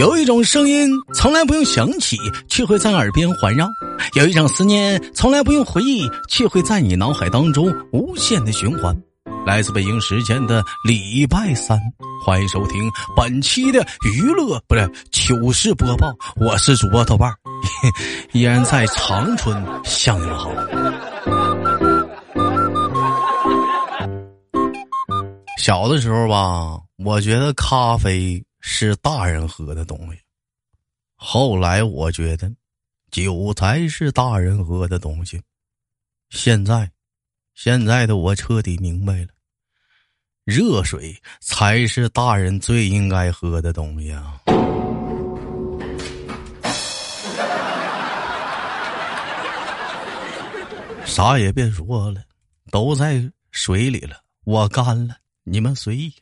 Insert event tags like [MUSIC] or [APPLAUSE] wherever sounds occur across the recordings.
有一种声音从来不用想起，却会在耳边环绕；有一种思念从来不用回忆，却会在你脑海当中无限的循环。来自北京时间的礼拜三，欢迎收听本期的娱乐不是糗事播报。我是主播豆瓣儿，依然在长春向你们好。[LAUGHS] 小的时候吧，我觉得咖啡。是大人喝的东西。后来我觉得，酒才是大人喝的东西。现在，现在的我彻底明白了，热水才是大人最应该喝的东西啊！啥也别说了，都在水里了，我干了，你们随意。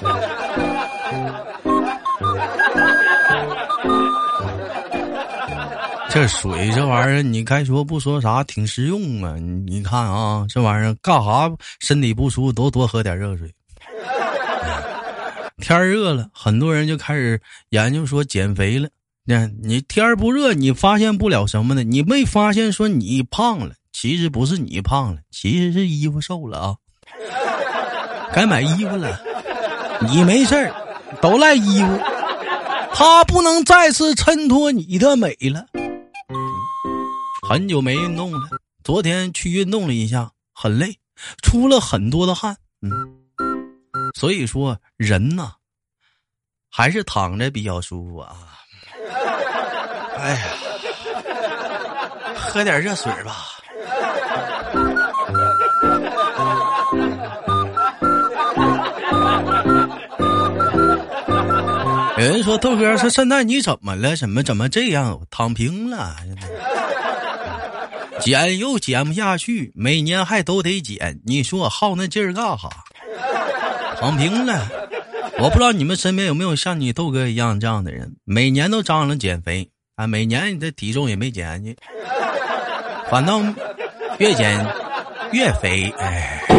[LAUGHS] 这水这玩意儿，你该说不说啥，挺实用啊！你看啊，这玩意儿干啥身体不舒服都多喝点热水。天热了，很多人就开始研究说减肥了。那你天不热，你发现不了什么呢？你没发现说你胖了？其实不是你胖了，其实是衣服瘦了啊。该买衣服了，你没事儿，都赖衣服，它不能再次衬托你的美了。很久没运动了，昨天去运动了一下，很累，出了很多的汗。嗯，所以说人呐，还是躺着比较舒服啊。[LAUGHS] 哎呀，喝点热水吧。有人说豆哥说现在你怎么了？怎么怎么这样？躺平了？减又减不下去，每年还都得减。你说我耗那劲儿干哈？躺平了。我不知道你们身边有没有像你豆哥一样这样的人，每年都张罗减肥啊，每年你的体重也没减下去，反倒越减越肥。哎。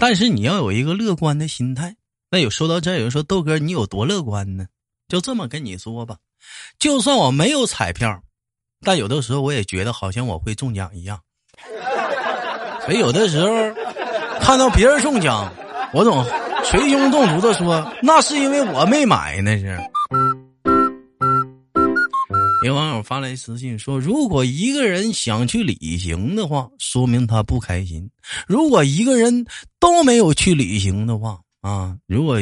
但是你要有一个乐观的心态。那有说到这，有人说豆哥你有多乐观呢？就这么跟你说吧，就算我没有彩票，但有的时候我也觉得好像我会中奖一样。[LAUGHS] 所以有的时候看到别人中奖，我总捶胸顿足的说，那是因为我没买，那是。有网友发来私信说：“如果一个人想去旅行的话，说明他不开心；如果一个人都没有去旅行的话，啊，如果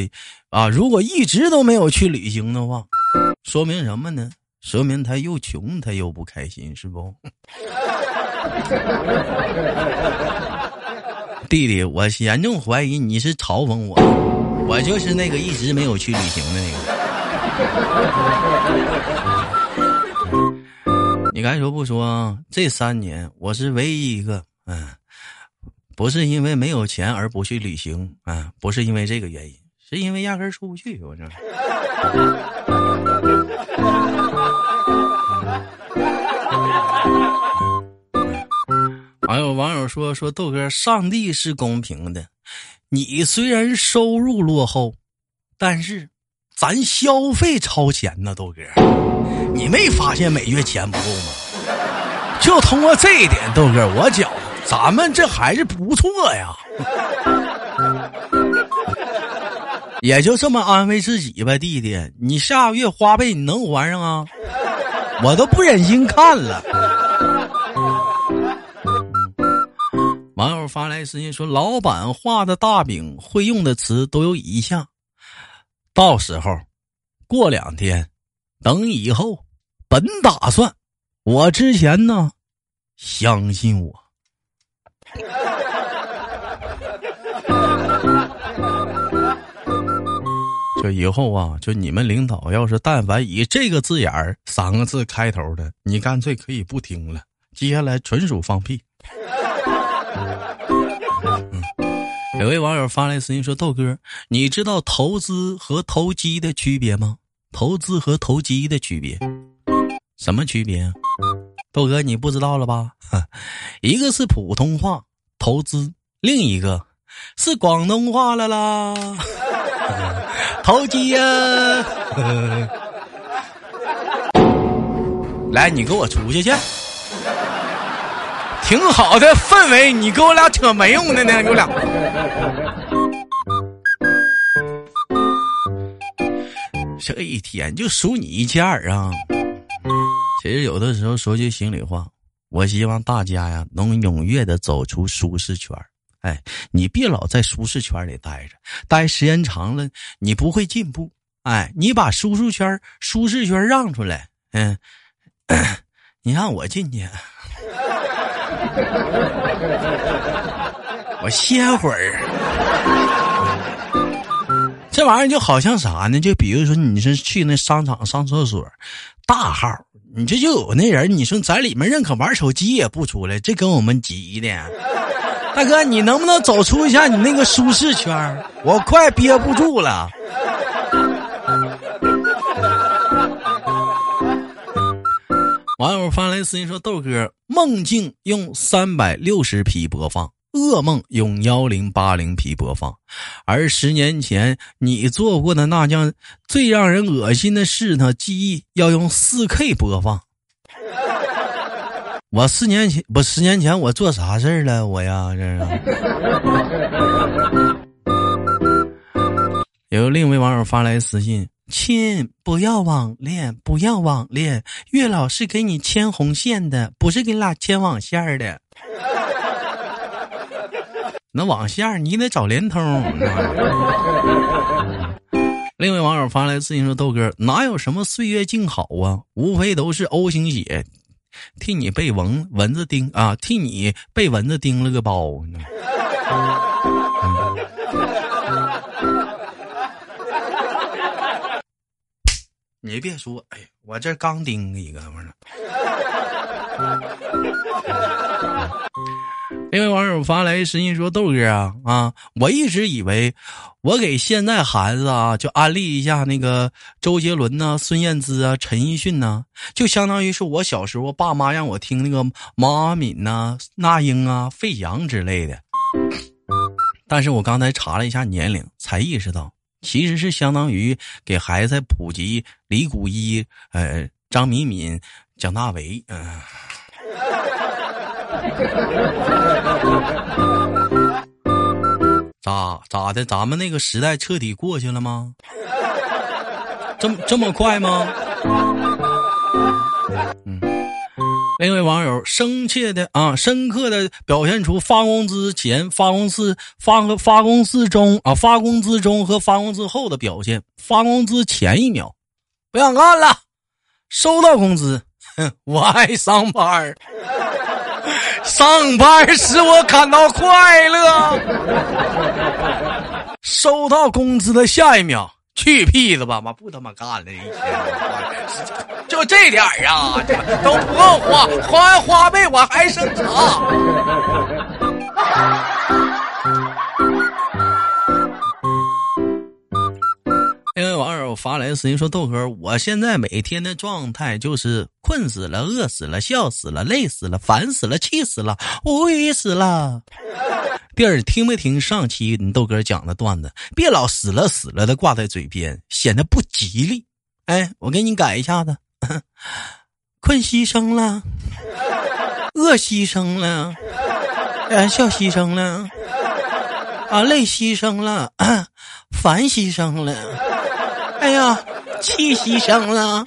啊，如果一直都没有去旅行的话，说明什么呢？说明他又穷，他又不开心，是不？” [LAUGHS] 弟弟，我严重怀疑你是嘲讽我，我就是那个一直没有去旅行的那个。你该说不说？这三年我是唯一一个，嗯，不是因为没有钱而不去旅行，啊，不是因为这个原因，是因为压根出不去。我这。[LAUGHS] 还有网友说说豆哥，上帝是公平的，你虽然收入落后，但是。咱消费超前呢，豆哥，你没发现每月钱不够吗？就通过这一点，豆哥，我觉咱们这还是不错呀。也就这么安慰自己吧，弟弟，你下个月花呗你能还上啊？我都不忍心看了。网友发来私信说，老板画的大饼会用的词都有以下。到时候，过两天，等以后，本打算，我之前呢，相信我。[LAUGHS] 就以后啊，就你们领导要是但凡以这个字眼儿三个字开头的，你干脆可以不听了。接下来纯属放屁。有位网友发来私信说：“豆哥，你知道投资和投机的区别吗？投资和投机的区别，什么区别？豆哥，你不知道了吧？[LAUGHS] 一个是普通话投资，另一个是广东话了啦，[LAUGHS] 投机呀！[LAUGHS] 来，你给我出去去，挺好的氛围，你给我俩扯没用的呢，你俩。这一天就数你一件儿啊！其实有的时候说句心里话，我希望大家呀能踊跃的走出舒适圈哎，你别老在舒适圈里待着，待时间长了你不会进步。哎，你把舒适圈、舒适圈让出来。嗯，[COUGHS] 你让我进去，[LAUGHS] 我歇会儿。这玩意儿就好像啥呢？就比如说，你是去那商场上厕所，大号，你这就有那人，你说在里面认可玩手机也不出来，这跟我们急的。大哥，你能不能走出一下你那个舒适圈？我快憋不住了。网友发来私信说：“豆哥，梦境用三百六十 P 播放。”噩梦用幺零八零 P 播放，而十年前你做过的那件最让人恶心的事呢？记忆要用四 K 播放。[LAUGHS] 我四年前不十年前我做啥事儿了？我呀，这是。[LAUGHS] 有另一位网友发来私信：“亲，不要网恋，不要网恋，月老是给你牵红线的，不是给你俩牵网线的。”那网线你得找联通。[LAUGHS] 另一位网友发来私信说：“豆哥，哪有什么岁月静好啊？无非都是 O 型血，替你被蚊蚊子叮啊，替你被蚊子叮了个包。[LAUGHS] ”你别说，哎，我这刚叮一个，不是。另位网友发来私信说：“豆哥啊啊，我一直以为我给现在孩子啊，就安利一下那个周杰伦呐、孙燕姿啊、陈奕迅呐，就相当于是我小时候爸妈让我听那个毛阿敏呐、那英啊、费翔之类的。但是我刚才查了一下年龄，才意识到其实是相当于给孩子普及李谷一、呃张敏敏、蒋大为，嗯。” [LAUGHS] 咋咋的？咱们那个时代彻底过去了吗？这么这么快吗？嗯。另一位网友深切的啊，深刻的表现出发工资前、发工资发和发工资中啊，发工资中和发工资后的表现。发工资前一秒，不想干了；收到工资，我爱上班 [LAUGHS] 上班使我感到快乐，收到工资的下一秒，去屁子吧！妈不他妈干了，一天就这点儿啊，[LAUGHS] 都不够花，花完花呗我还剩啥？友发来的私信说：“豆哥，我现在每天的状态就是困死了、饿死了、笑死了、累死了、烦死了、气死了、无语死了。”弟儿，听没听上期你豆哥讲的段子？别老死了死了的挂在嘴边，显得不吉利。哎，我给你改一下子：[LAUGHS] 困牺牲了，饿牺牲了，笑牺牲了，啊，累牺牲了，[COUGHS] 烦牺牲了。哎呀，气牺牲了，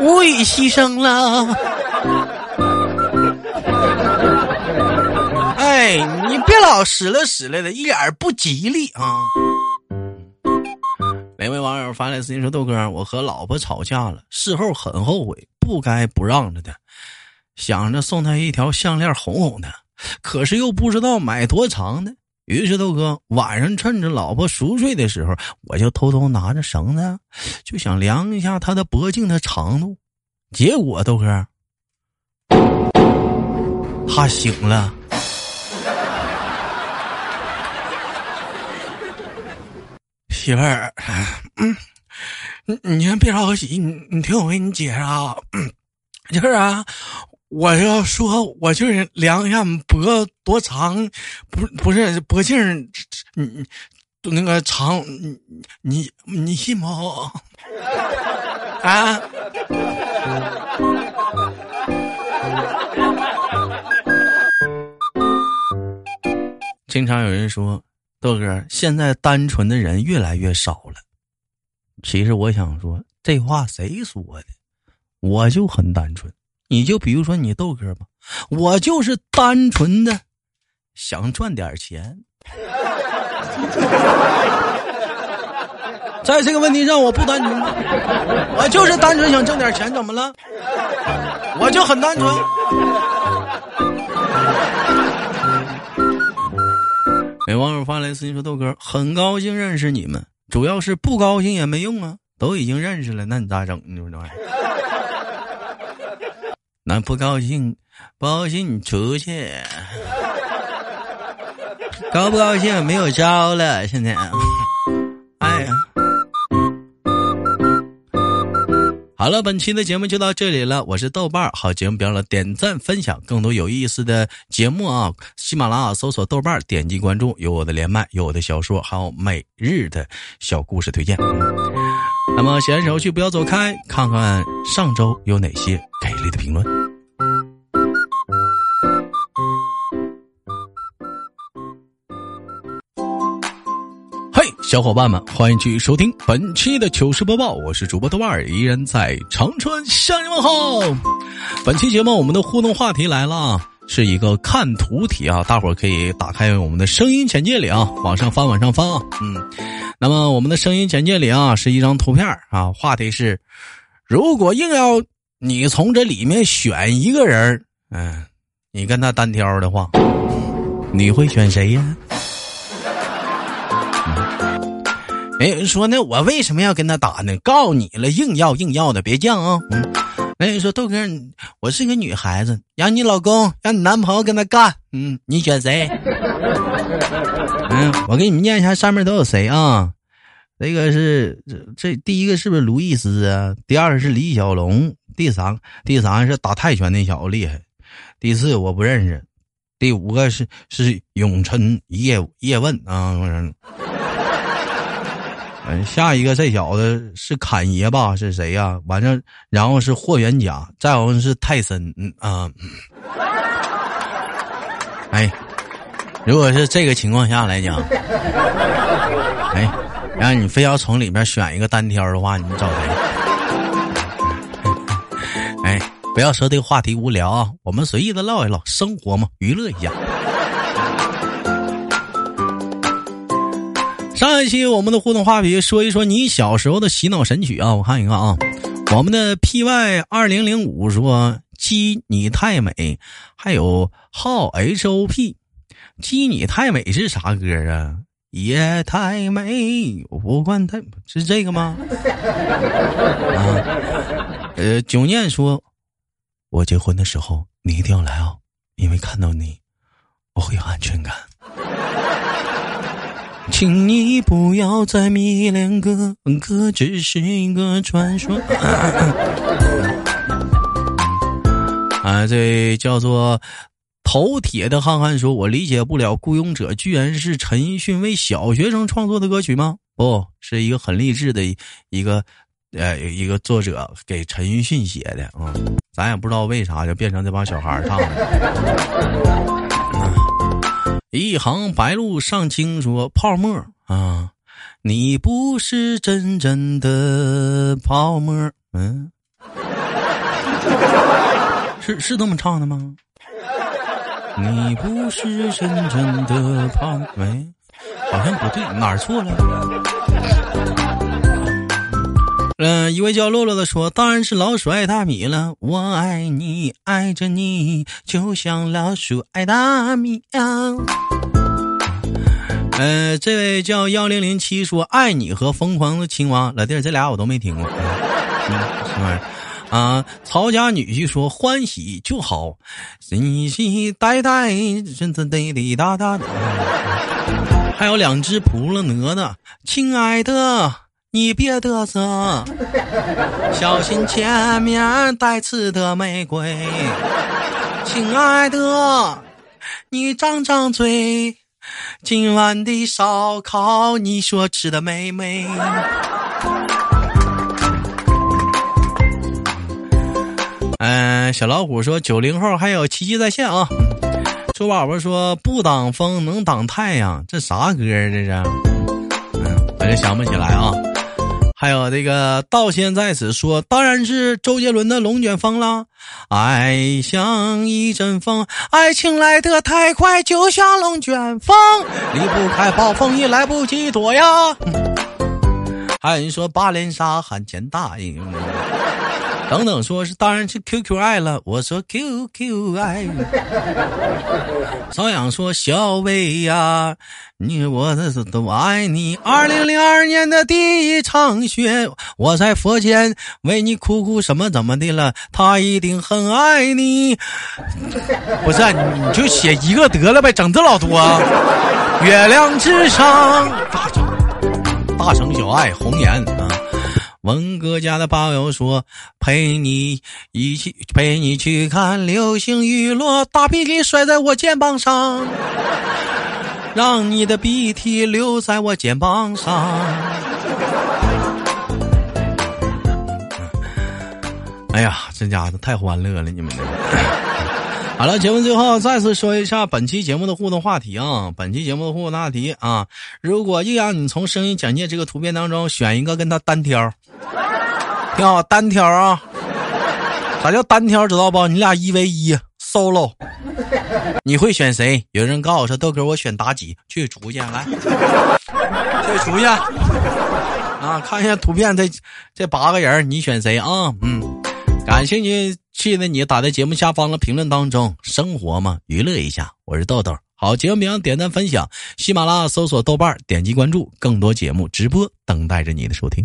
无语牺牲了。哎，你别老使了使了的，一点不吉利啊！哪位网友发来私信说：“豆哥，我和老婆吵架了，事后很后悔，不该不让着的，想着送她一条项链哄哄她，可是又不知道买多长的。”于是豆哥晚上趁着老婆熟睡的时候，我就偷偷拿着绳子，就想量一下她的脖颈的长度。结果豆哥，他醒了。媳妇儿，嗯，你你先别着急，你你听我给你解释啊，[CLEARS THROAT] 就是啊，我要说，我就是量一下脖多长，不不是脖颈，你你那个长，你你你信吗？啊？经常有人说，豆哥，现在单纯的人越来越少了。其实我想说，这话谁说的？我就很单纯。你就比如说你豆哥吧，我就是单纯的想赚点钱。在这个问题上，我不单纯，我就是单纯想挣点钱，怎么了？我就很单纯。有网友发来私信说：“豆哥，很高兴认识你们，主要是不高兴也没用啊，都已经认识了，那你咋整？你说这玩意儿？那不高兴，不高兴出去。高不高兴没有招了，现在。”哎呀好了，本期的节目就到这里了。我是豆瓣，好节目别忘了点赞分享，更多有意思的节目啊！喜马拉雅搜索豆瓣，点击关注，有我的连麦，有我的小说，还有每日的小故事推荐。那么闲手去不要走开，看看上周有哪些给力的评论。嘿小伙伴们，欢迎继续收听本期的糗事播报，我是主播豆瓣儿，依然在长春向你问好。本期节目我们的互动话题来了，是一个看图题啊，大伙儿可以打开我们的声音简介里啊，往上翻，往上翻啊，嗯，那么我们的声音简介里啊是一张图片啊，话题是，如果硬要你从这里面选一个人，嗯，你跟他单挑的话，你会选谁呀？没有人说那我为什么要跟他打呢？告你了，硬要硬要的，别犟啊！嗯，没人说豆哥，我是个女孩子，让你老公让你男朋友跟他干，嗯，你选谁？嗯，我给你们念一下上面都有谁啊？这个是这这第一个是不是卢易斯啊？第二个是李小龙，第三第三是打泰拳那小子厉害，第四我不认识，第五个是是永春叶叶问啊。嗯，[LAUGHS] 下一个这小子是侃爷吧？是谁呀？完正，然后是霍元甲，再后是泰森。嗯啊，[LAUGHS] 哎，如果是这个情况下来讲，[LAUGHS] 哎，然后你非要从里面选一个单挑的话，你找谁？不要说这个话题无聊啊，我们随意的唠一唠，生活嘛，娱乐一下。上一期我们的互动话题，说一说你小时候的洗脑神曲啊！我看一看啊，我们的 P Y 二零零五说“鸡你太美”，还有号 H O P，“ 鸡你太美”是啥歌啊？也太美，不管太是这个吗？啊，呃，九念说：“我结婚的时候你一定要来哦，因为看到你，我会有安全感。”请你不要再迷恋哥哥，只是一个传说。啊，这叫做头铁的憨憨说：“我理解不了，《孤勇者》居然是陈奕迅为小学生创作的歌曲吗？不是一个很励志的一个呃一个作者给陈奕迅写的啊，咱也不知道为啥就变成这帮小孩唱的。”一行白鹭上青说：“泡沫啊，你不是真正的泡沫。”嗯，是是这么唱的吗？你不是真正的泡沫，好像不对，哪儿错了？嗯，一位叫洛洛的说：“当然是老鼠爱大米了，我爱你，爱着你，就像老鼠爱大米啊。”呃，这位叫幺零零七说：“爱你和疯狂的青蛙，老弟儿，这俩我都没听过。”什么玩意儿啊？曹家女婿说：“欢喜就好，喜喜呆呆，真真滴滴答答。[LAUGHS] ”还有两只扑了哪的，亲爱的。你别嘚瑟，[LAUGHS] 小心前面带刺的玫瑰。亲爱的，你张张嘴，今晚的烧烤你说吃的美美？嗯，小老虎说九零后还有奇迹在线啊。猪宝宝说不挡风能挡太阳，这啥歌这是？嗯，我就想不起来啊。还有这个道仙在此说，当然是周杰伦的《龙卷风》了。爱像一阵风，爱情来得太快，就像龙卷风，离不开暴风雨，来不及躲呀。还有人说八连杀喊钱大爷。等等，说是当然是 QQ 爱了。我说 QQ 爱。[LAUGHS] 朝阳说小薇呀，你我的都爱你。二零零二年的第一场雪，我在佛前为你哭哭，什么怎么的了？他一定很爱你。不是，你就写一个得了呗，整这老多。月亮之上，大城大城小爱红颜啊。文哥家的朋友说：“陪你一起陪你去看流星雨落，大鼻涕甩在我肩膀上，让你的鼻涕留在我肩膀上。”哎呀，这家伙太欢乐了，你们这！[COUGHS] 好了，节目最后再次说一下本期节目的互动话题啊！本期节目的互动话题啊，如果硬让你从声音简介这个图片当中选一个跟他单挑。挺好，单挑啊！啥叫单挑？知道不？你俩一 v 一 solo，你会选谁？有人告诉我说豆哥，我选妲己，去出去来，去出去啊！看一下图片，这这八个人，你选谁啊？嗯，感兴趣去的你打在节目下方的评论当中。生活嘛，娱乐一下。我是豆豆，好节目名点赞分享，喜马拉雅搜索豆瓣，点击关注，更多节目直播等待着你的收听。